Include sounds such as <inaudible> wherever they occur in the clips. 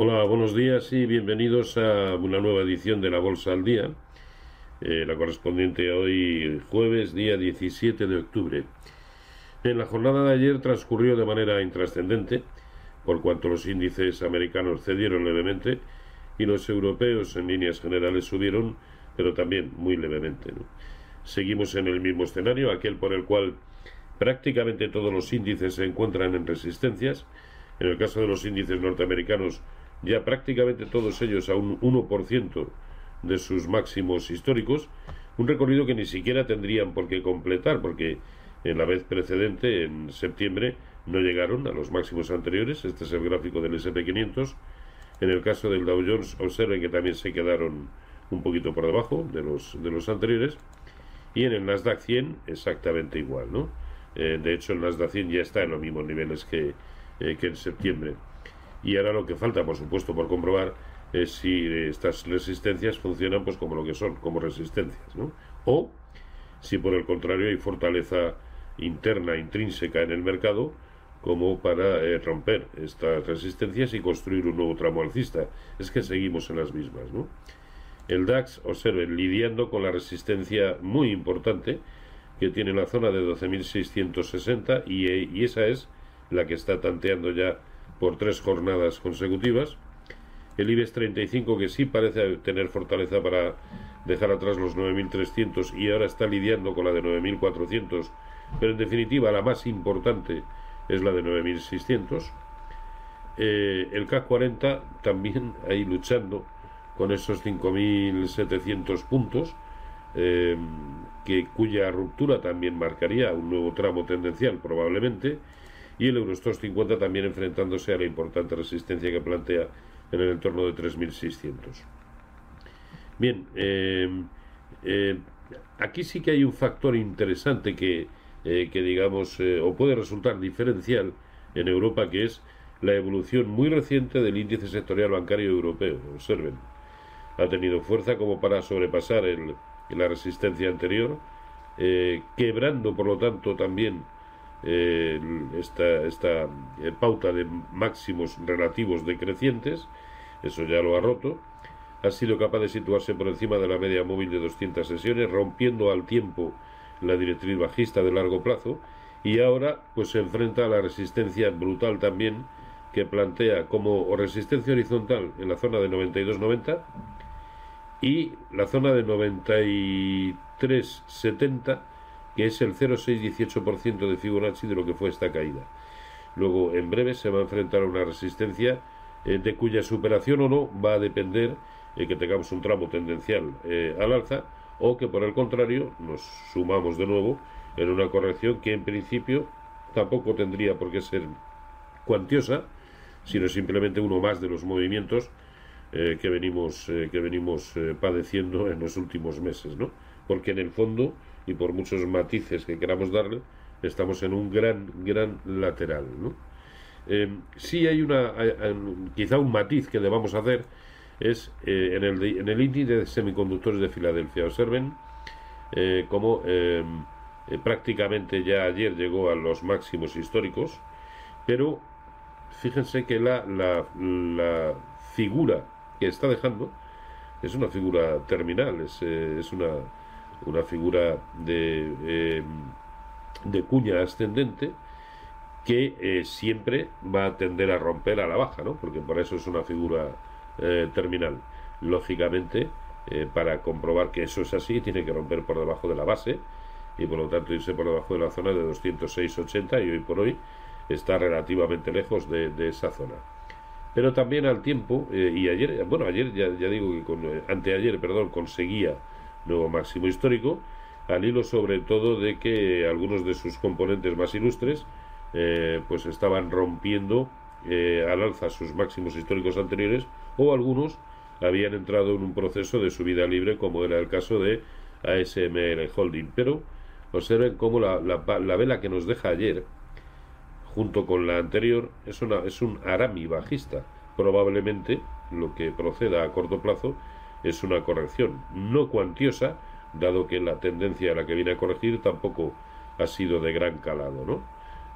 Hola, buenos días y bienvenidos a una nueva edición de la Bolsa al Día, eh, la correspondiente a hoy jueves, día 17 de octubre. En la jornada de ayer transcurrió de manera intrascendente, por cuanto los índices americanos cedieron levemente y los europeos en líneas generales subieron, pero también muy levemente. Seguimos en el mismo escenario, aquel por el cual prácticamente todos los índices se encuentran en resistencias. En el caso de los índices norteamericanos, ya prácticamente todos ellos a un 1% de sus máximos históricos, un recorrido que ni siquiera tendrían por qué completar, porque en la vez precedente, en septiembre, no llegaron a los máximos anteriores, este es el gráfico del SP500, en el caso del Dow Jones, observen que también se quedaron un poquito por debajo de los, de los anteriores, y en el Nasdaq 100 exactamente igual, ¿no? Eh, de hecho, el Nasdaq 100 ya está en los mismos niveles que, eh, que en septiembre. Y ahora lo que falta, por supuesto, por comprobar es si estas resistencias funcionan pues como lo que son, como resistencias, ¿no? O si por el contrario hay fortaleza interna, intrínseca en el mercado, como para eh, romper estas resistencias y construir un nuevo tramo alcista. Es que seguimos en las mismas, ¿no? El DAX, observen, lidiando con la resistencia muy importante que tiene la zona de 12.660 y, y esa es la que está tanteando ya por tres jornadas consecutivas. El IBEX 35 que sí parece tener fortaleza para dejar atrás los 9.300 y ahora está lidiando con la de 9.400, pero en definitiva la más importante es la de 9.600. Eh, el CAC 40 también <laughs> ahí luchando con esos 5.700 puntos, eh, que, cuya ruptura también marcaría un nuevo tramo tendencial probablemente y el Eurostox 50 también enfrentándose a la importante resistencia que plantea en el entorno de 3.600. Bien, em, eh, aquí sí que hay un factor interesante que, eh, que digamos, eh, o puede resultar diferencial en Europa, que es la evolución muy reciente del índice sectorial bancario europeo. Observen, ha tenido fuerza como para sobrepasar el, la resistencia anterior, quebrando, por lo tanto, también eh, esta, esta eh, pauta de máximos relativos decrecientes, eso ya lo ha roto, ha sido capaz de situarse por encima de la media móvil de 200 sesiones, rompiendo al tiempo la directriz bajista de largo plazo, y ahora pues se enfrenta a la resistencia brutal también que plantea como resistencia horizontal en la zona de 92-90 y la zona de 93-70 que es el 0,618% de Fibonacci de lo que fue esta caída. Luego, en breve, se va a enfrentar a una resistencia eh, de cuya superación o no va a depender eh, que tengamos un tramo tendencial eh, al alza o que, por el contrario, nos sumamos de nuevo en una corrección que en principio tampoco tendría por qué ser cuantiosa, sino simplemente uno más de los movimientos que venimos, que venimos padeciendo en los últimos meses, ¿no? Porque en el fondo y por muchos matices que queramos darle, estamos en un gran, gran lateral. ¿no? Eh, sí hay una, quizá un matiz que debamos hacer, es eh, en, el, en el índice de semiconductores de Filadelfia. Observen eh, cómo prácticamente ya ayer llegó a los máximos históricos, pero fíjense que la, la, la figura que está dejando es una figura terminal, es, es una una figura de, eh, de cuña ascendente que eh, siempre va a tender a romper a la baja, ¿no? porque por eso es una figura eh, terminal. Lógicamente, para comprobar que eso es así, tiene que romper por debajo de la base y por lo tanto irse por debajo de la zona de 206.80 y hoy por hoy está relativamente lejos de, esa zona. Pero también al tiempo, y ayer, bueno, ayer ya, digo que con, anteayer, perdón, conseguía nuevo máximo histórico, al hilo sobre todo de que algunos de sus componentes más ilustres eh, pues estaban rompiendo eh, al alza sus máximos históricos anteriores o algunos habían entrado en un proceso de subida libre como era el caso de ASML Holding. Pero observen cómo la, la, vela que nos deja ayer junto con la anterior es, una, es un arami bajista. Probablemente lo que proceda a corto plazo es una corrección no cuantiosa, dado que la tendencia a la que viene a corregir tampoco ha sido de gran calado, ¿no?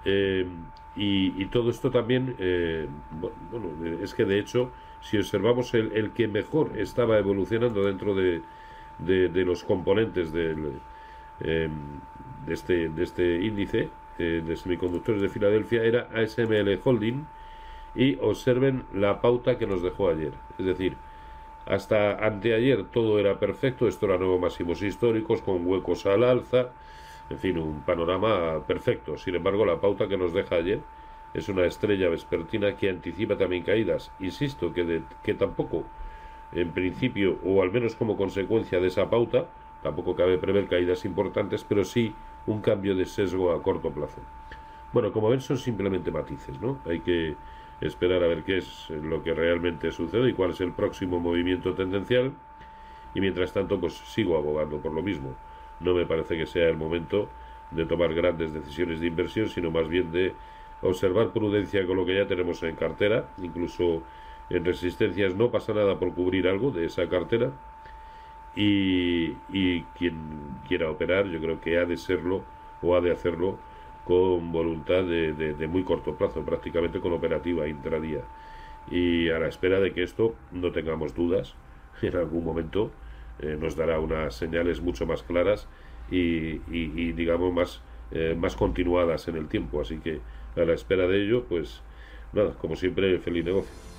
Eh, y, todo esto también, eh, bueno, es que de hecho si observamos el, que mejor estaba evolucionando dentro de, los componentes em, de, este, de este índice eh, de semiconductores de Filadelfia, era ASML Holding, y observen la pauta que nos dejó ayer. Es decir, hasta anteayer todo era perfecto, esto era nuevos máximos históricos con huecos al alza, en fin, un panorama perfecto. Sin embargo, la pauta que nos deja ayer es una estrella vespertina que anticipa también caídas. Insisto que, que tampoco, en principio, o al menos como consecuencia de esa pauta, tampoco cabe prever caídas importantes, pero sí un cambio de sesgo a corto plazo. Bueno, como ven, son simplemente matices, ¿no? Hay que esperar a ver qué es lo que realmente sucede y cuál es el próximo movimiento tendencial. Y mientras tanto, pues sigo abogando por lo mismo. No me parece que sea el momento de tomar grandes decisiones de inversión, sino más bien de observar prudencia con lo que ya tenemos en cartera, incluso en resistencias no pasa nada por cubrir algo de esa cartera. Y, quien quiera operar, yo creo que ha de serlo o ha de hacerlo con voluntad de, muy corto plazo, prácticamente con operativa intradía. Y a la espera de que esto no tengamos dudas, <laughs> en algún momento eh, nos dará unas señales mucho más claras y, digamos más, eh, más continuadas en el tiempo. Así que a la espera de ello, pues nada, como siempre, feliz negocio.